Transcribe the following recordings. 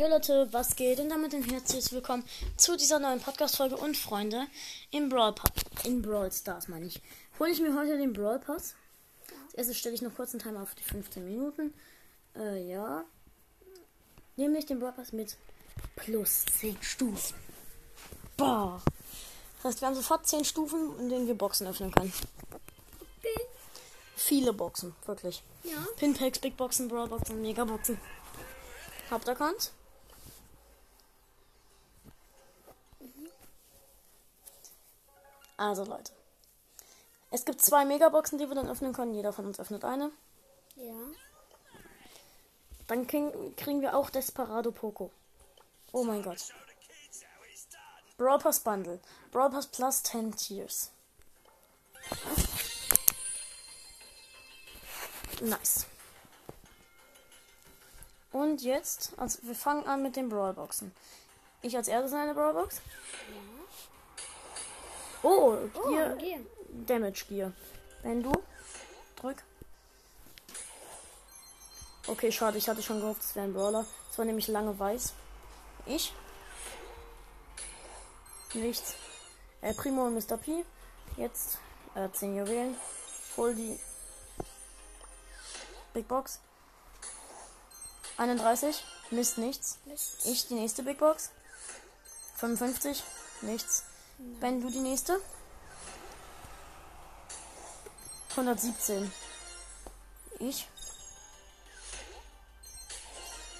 Jo Leute, was geht? Und damit ein herzliches Willkommen zu dieser neuen Podcast-Folge und Freunde im Brawl Pass. In Brawl Stars meine ich. Hole ich mir heute den Brawl Pass. Als erstes stelle ich noch kurz einen Timer auf die 15 Minuten. Äh, ja. Nämlich den Brawl Pass mit plus 10 Stufen. Boah. Das heißt, wir haben sofort 10 Stufen, in denen wir Boxen öffnen können. Okay. Viele Boxen, wirklich. Ja. Pinpacks, Big Boxen, Brawl Boxen, Megaboxen. Hauptaccount. Also Leute. Es gibt zwei Megaboxen, die wir dann öffnen können. Jeder von uns öffnet eine. Ja. Dann kriegen, kriegen wir auch Desperado Poco. Oh mein Gott. Brawl Pass Bundle. Brawl Pass plus 10 Tiers. Nice. Und jetzt, also wir fangen an mit den Brawlboxen. Ich als erstes in eine Brawlbox. Oh, Oh, Gear. Damage Gear. Wenn du drück. Okay, schade, ich hatte schon gehofft, es wäre ein Brawler. Es war nämlich lange weiß. Ich. Nichts. Äh, Primo und Mr. P. Jetzt äh, 10 Juwelen. Hol die Big Box. 31. Mist, nichts. Mist. Ich die nächste Big Box. 55. Nichts. Ben, du die nächste. 117. Ich.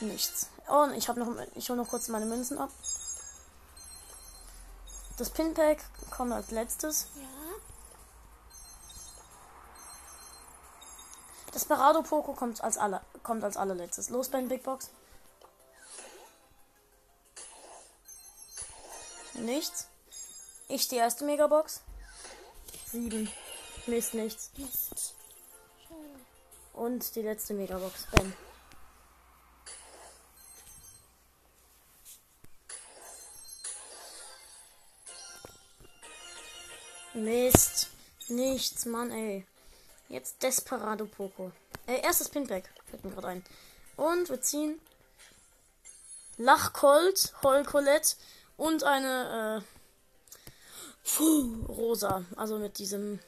Nichts. Oh, und ich habe noch, ich hole noch kurz meine Münzen ab. Das Pinpack kommt als letztes. Ja. Das Parado Poco kommt als aller, kommt als allerletztes. Los, Ben, Big Box. Nichts. Ich die erste Megabox. Sieben. Mist, nichts. Mist. Und die letzte Megabox. Ben. Mist. Nichts, Mann, ey. Jetzt Desperado Poco. Äh, erstes Pinpack. Fällt mir gerade ein. Und wir ziehen Lachcolt, Holcolette und eine äh, Puh, rosa. Also mit diesem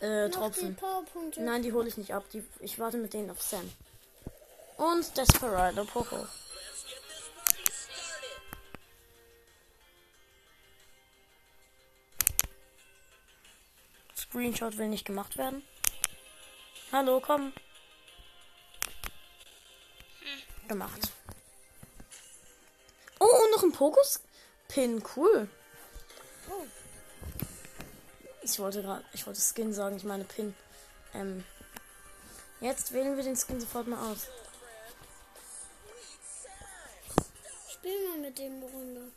äh, die Tropfen. Powerpunkte. Nein, die hole ich nicht ab. Die, ich warte mit denen auf Sam. Und Desperado Poco. Screenshot will nicht gemacht werden. Hallo, komm. Gemacht. Oh, und noch ein Pokus-Pin. Cool. Oh. Ich wollte gerade, ich wollte Skin sagen, ich meine Pin. Ähm, jetzt wählen wir den Skin sofort mal aus. Spielen wir mit dem eine Runde.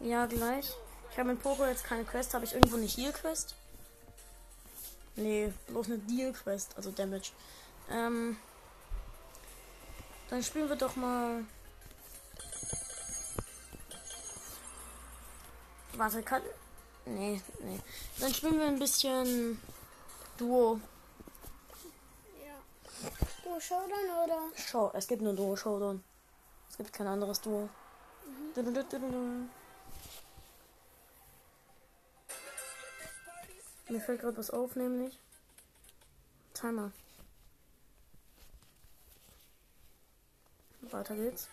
Ja, gleich. Ich habe mit Poco jetzt keine Quest. Habe ich irgendwo eine Heal-Quest? Nee, bloß eine Deal-Quest, also Damage. Ähm, dann spielen wir doch mal. Warte, kann. Nee, nee. Dann spielen wir ein bisschen Duo. Ja. Du Showdown oder? Show. Es gibt nur Duo Showdown. Es gibt kein anderes Duo. Du-du-du-du-du. Mir fällt gerade was auf, nämlich Timer. Weiter geht's.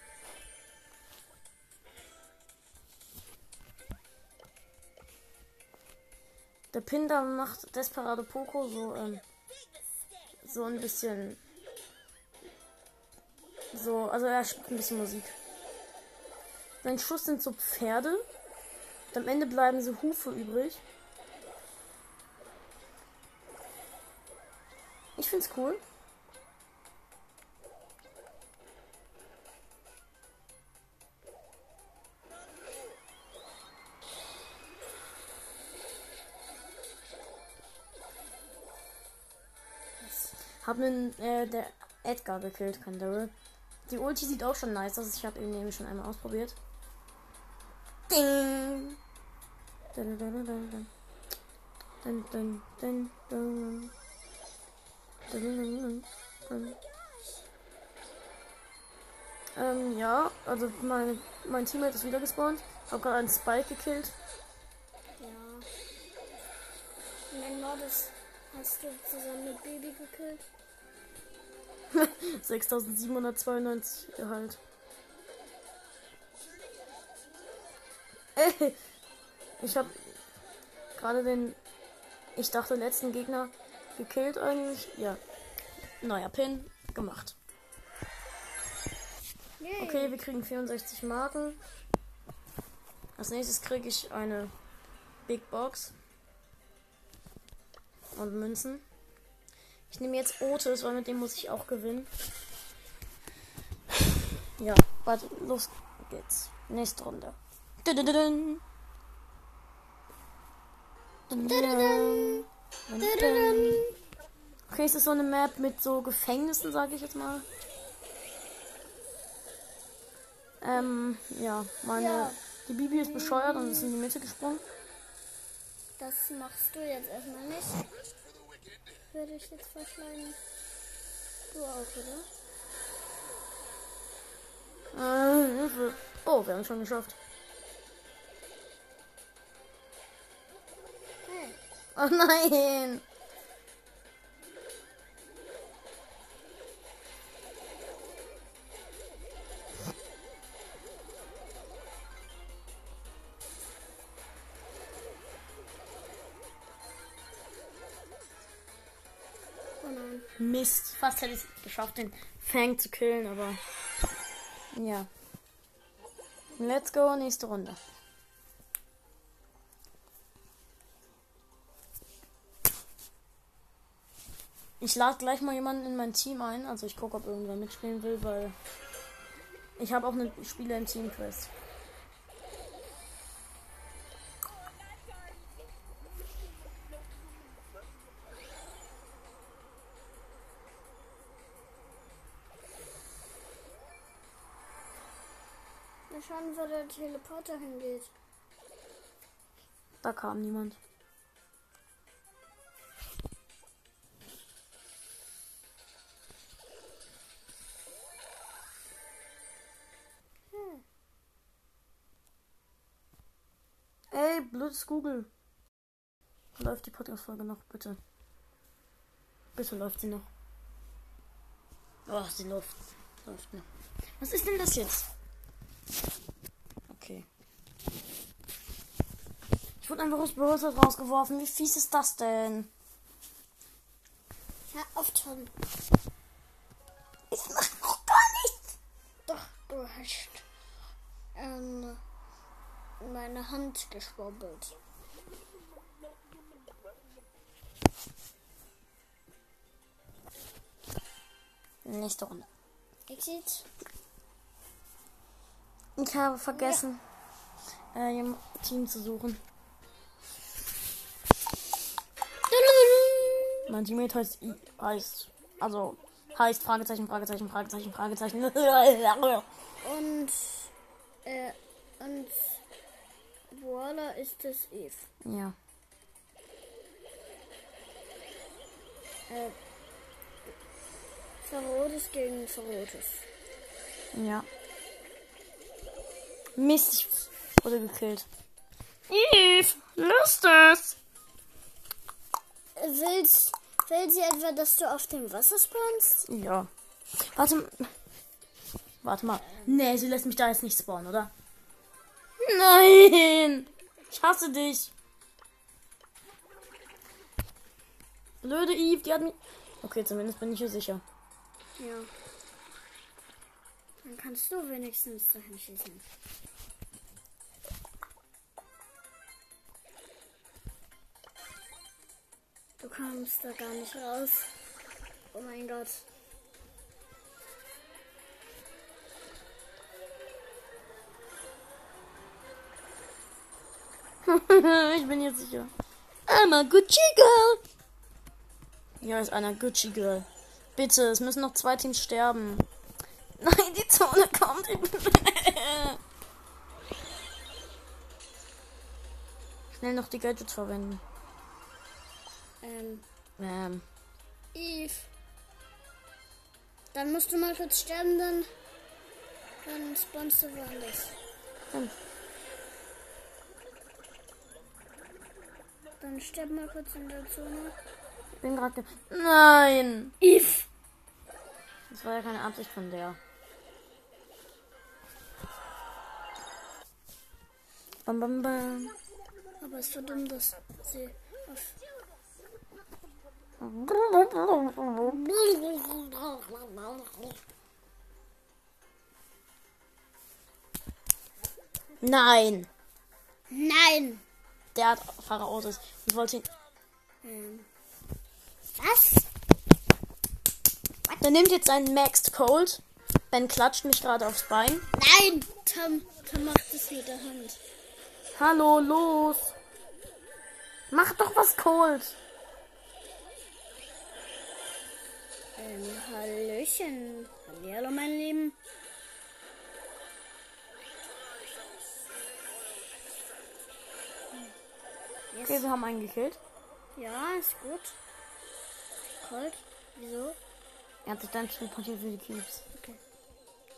Der Pin da macht Desperado Poco so, ähm, so ein bisschen so, also er spielt ein bisschen Musik. Sein Schuss sind so Pferde. Und am Ende bleiben so Hufe übrig. Ich find's cool. Hab nen, äh, der Edgar gekillt, Daryl. Die Ulti sieht auch schon nice aus. Ich habe ihn nämlich schon einmal ausprobiert. Ding. Dun, dun, dun, dun. Dun, dun, dun, dun. Dun. Ähm, ja, also mein, mein Teammate ist wieder gespawnt. Hab gerade einen Spike gekillt. Ja. Dann war das, hast du zusammen mit Baby gekillt? 6792 Gehalt. Ey, ich habe gerade den, ich dachte, letzten Gegner gekillt eigentlich. Ja. Neuer Pin gemacht. Yay. Okay, wir kriegen 64 Marken. Als nächstes kriege ich eine Big Box. Und Münzen. Ich nehme jetzt Otis, weil mit dem muss ich auch gewinnen. Ja, warte, los geht's. Nächste Runde. Dudududun. Okay, es ist so eine Map mit so Gefängnissen, sage ich jetzt mal. Ähm, ja, meine. Ja. Die Bibi ist bescheuert und ist in die Mitte gesprungen. Das machst du jetzt erstmal nicht. Würde ich jetzt vorschlagen. Du auch, oder? Äh. Oh, wir haben es schon geschafft. Hey. Oh nein! Mist. Fast hätte ich es geschafft, den Fang zu killen, aber. Ja. Let's go, nächste Runde. Ich lade gleich mal jemanden in mein Team ein. Also ich gucke, ob irgendwer mitspielen will, weil ich habe auch eine Spieler im Team Quest. Schauen, wo der Teleporter hingeht. Da kam niemand. Hm. Ey, blödes Google. Läuft die Podcast-Folge noch, bitte? Bitte läuft sie noch. Oh, sie läuft. Läuft noch. Was ist denn das jetzt? Okay. Ich wurde einfach aus Browser rausgeworfen. Wie fies ist das denn? Ja, oft schon. Ich mach noch gar nichts. Doch, du hast ähm, meine Hand geschwurbelt. Nächste Runde. Exit. Ich habe vergessen, äh, im Team zu suchen. Mein Teammate heißt, I heißt, also heißt Fragezeichen, Fragezeichen, Fragezeichen, Fragezeichen. Und, äh, und voila ist es Eve. ja. Äh, Verrotes gegen Verrotes. Ja. Mist, ich wurde gekillt. Eve, löst es. Willst, will sie etwa, dass du auf dem Wasser spawnst? Ja. Warte. m- Warte mal. Nee, sie lässt mich da jetzt nicht spawnen, oder? Nein! Ich hasse dich. Blöde Eve, die hat mich. Okay, zumindest bin ich hier sicher. Ja. Dann kannst du wenigstens dahin schießen. Du kommst da gar nicht raus. Oh mein Gott. ich bin jetzt sicher. I'm a Gucci Girl. Ja, ist einer Gucci Girl. Bitte, es müssen noch zwei Teams sterben. Nein, die Zone kommt. Schnell noch die Gadgets verwenden. Ähm, Ähm, Eve. Dann musst du mal kurz sterben, dann. Dann spawnst du woanders. Hm. Dann sterb mal kurz in der Zone. Ich bin gerade. Nein! If! Das war ja keine Absicht von der. Bam, bam, bam. Aber es war dumm, dass sie auf. Nein! Nein! Der hat Pharaosis. Ich wollte ihn. Ähm. Was? Der nimmt jetzt einen Maxed Cold. Ben klatscht mich gerade aufs Bein. Nein! Tom, Tom macht es mit der Hand. Hallo, los! Mach doch was Cold! Ähm, Hallöchen. Hallo, mein Lieben. Yes. Okay, wir haben einen gekillt. Ja, ist gut. Cold. Wieso? Er hat sich dann teleportiert für die Cubes. Okay.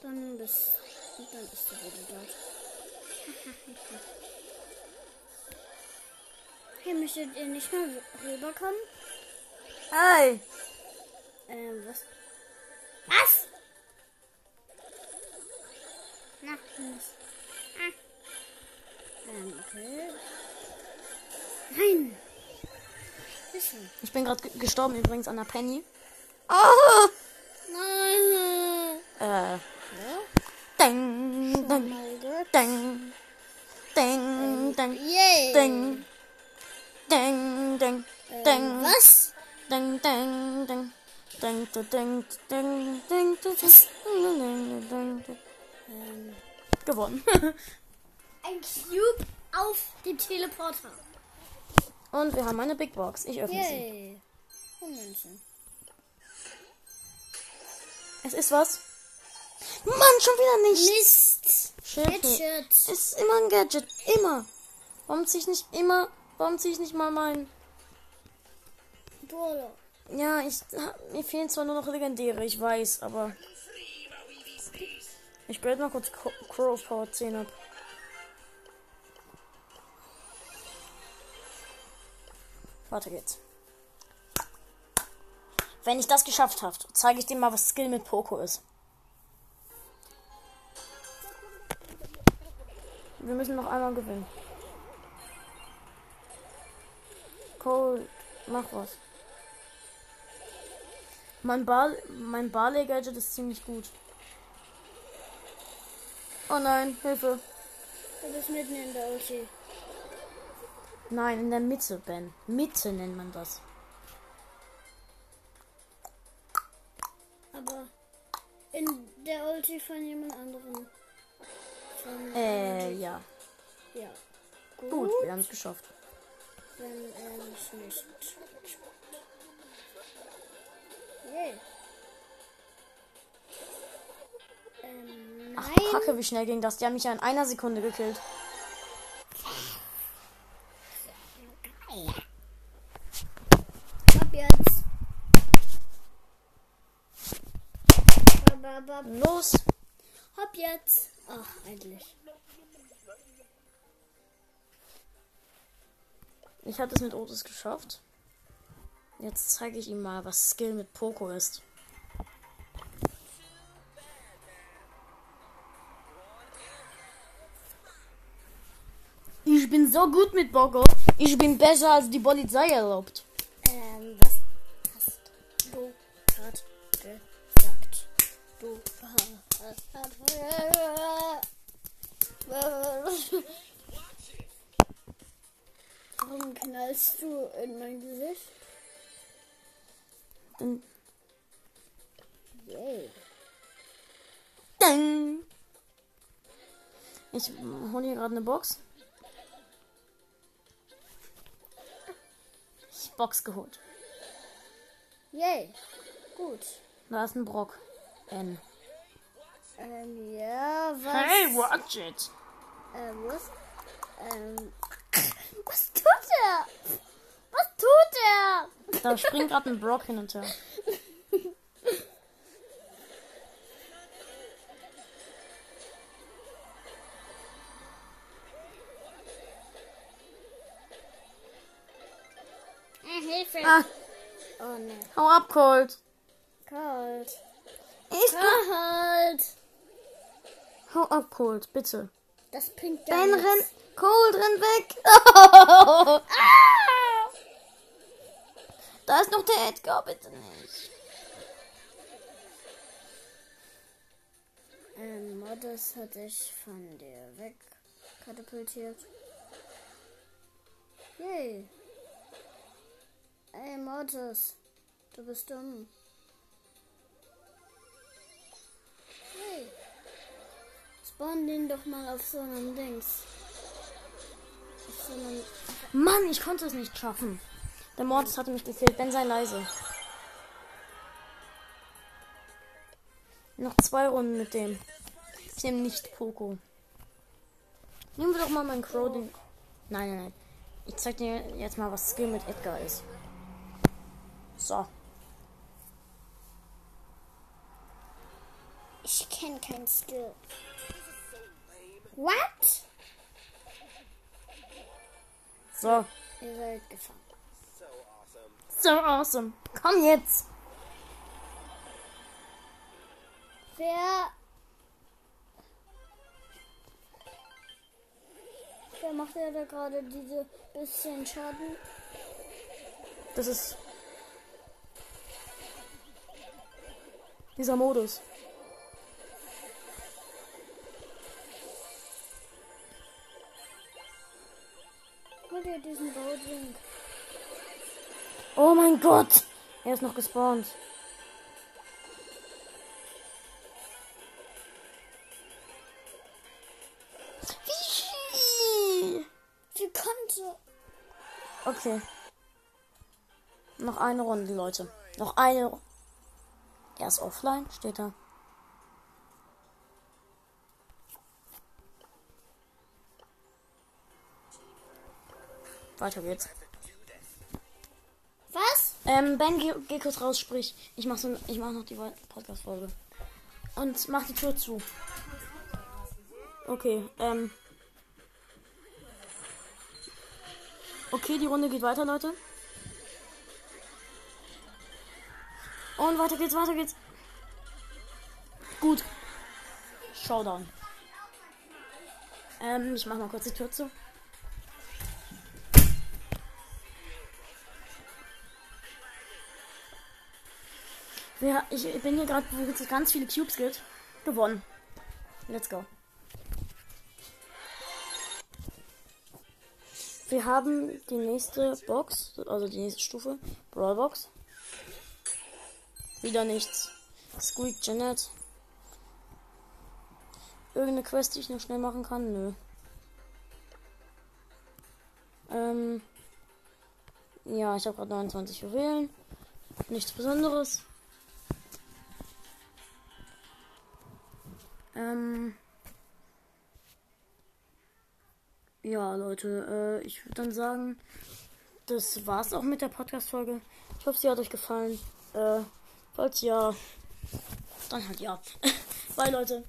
Dann bis. Dann ist er wieder dort. Hey, möchtet ihr nicht mal rüberkommen? Hey! Ähm, was? Was? Na, was? Ah. Ähm, okay. Nein! Ich bin gerade gestorben übrigens an der Penny. Oh! Nein! Äh. Ja? Ding, ding, mein Gott. ding. Ding, ding, Yay! ding. Ding, ding, Ähm, ding. was? Ding, ding, ding. Gewonnen. Ein Cube auf dem Teleporter. Und wir haben eine Big Box. Ich öffne Yay. sie. Oh München. Es ist was. Mann, schon wieder nicht. Mist. Schild Gadget. Es ist immer ein Gadget. Immer. Warum ziehe ich nicht immer? Warum ziehe ich nicht mal meinen? Brawler. Ja, ich. Mir fehlen zwar nur noch legendäre, ich weiß, aber. Ich grade mal kurz Crow Power 10 ab. Weiter geht's. Wenn ich das geschafft habe, zeige ich dir mal, was Skill mit Poco ist. Wir müssen noch einmal gewinnen. Cole, mach was. Mein, Bar mein Barley-Gadget ist ziemlich gut. Oh nein, Hilfe. Du bist mitten in der Ulti. Nein, in der Mitte, Ben. Mitte nennt man das. Aber in der Ulti von jemand anderem. Von, Äh, ja. ja. Gut, wir haben es geschafft. Wenn er nicht. Yay. Ähm, Ach, nein. Kacke, wie schnell ging das? Die haben mich ja in einer Sekunde gekillt. Ab jetzt. Los! Hopp jetzt. Ach, endlich. Ich hatte es mit Otis geschafft. Jetzt zeige ich ihm mal, was Skill mit Poco ist. Ich bin so gut mit Poco. Ich bin besser als die Polizei erlaubt. Ähm, was hast du gerade gesagt? Du Warum knallst du in mein Gesicht? Dann. Ding. Ich hole hier gerade eine Box. Ich Box geholt. Yay. Gut. Da ist ein Brock. N. Ähm, ja, was? Hey, watch it. Ähm, was? Ähm, was tut er? Tut er! Da springt gerade ein Brock hin und her. Ah, Hilfe! Ah. Oh ne. Hau ab, Colt. Colt. Ich Colt. Hau ab, Colt, bitte. Das bringt gar Ben, nichts. renn. Colt, renn weg. Oh. Ah. Da ist noch der Edgar, bitte nicht. Ähm, Modus hat dich von dir weg katapultiert. Yay. Ey, Mortis. Du bist dumm. Hey. Spawn den doch mal auf so einem Dings. Auf so einem. Mann, ich konnte es nicht schaffen. Der Mortis hatte mich gefehlt. Ben, sei leise. Noch zwei Runden mit dem. Ich nehme nicht Poco. Nehmen wir doch mal meinen Crow. Den... Nein, nein, nein. Ich zeig dir jetzt mal, was Skill mit Edgar ist. So. Ich kenne kein Skill. What? So. Ihr seid gefangen. So awesome. Komm jetzt. Wer. Wer macht ja da gerade diese bisschen Schaden? Das ist. Dieser Modus. Hol dir diesen Baudrink. Oh mein Gott. Er ist noch gespawnt. Wie? Konnte. Okay. Noch eine Runde, Leute. Noch eine. Er ist offline, steht da. Weiter geht's. Ähm, Ben, geh, geh kurz raus, sprich. Ich mach, so, ich mach noch die Podcast-Folge. Und mach die Tür zu. Okay, ähm. Okay, die Runde geht weiter, Leute. Und weiter geht's, weiter geht's. Gut. Showdown. Ähm, ich mach mal kurz die Tür zu. Ja, ich bin hier gerade, wo es ganz viele Cubes gibt. Gewonnen. Let's go. Wir haben die nächste Box, also die nächste Stufe. Brawl Box. Wieder nichts. Squeak Janet. Irgendeine Quest, die ich noch schnell machen kann? Nö. Ähm. Ja, ich habe gerade 29 Juwelen. Nichts Besonderes. Ja, Leute, äh, ich würde dann sagen, das war's auch mit der Podcast-Folge. Ich hoffe, sie hat euch gefallen. Äh, falls ja, dann halt ja. Bye, Leute.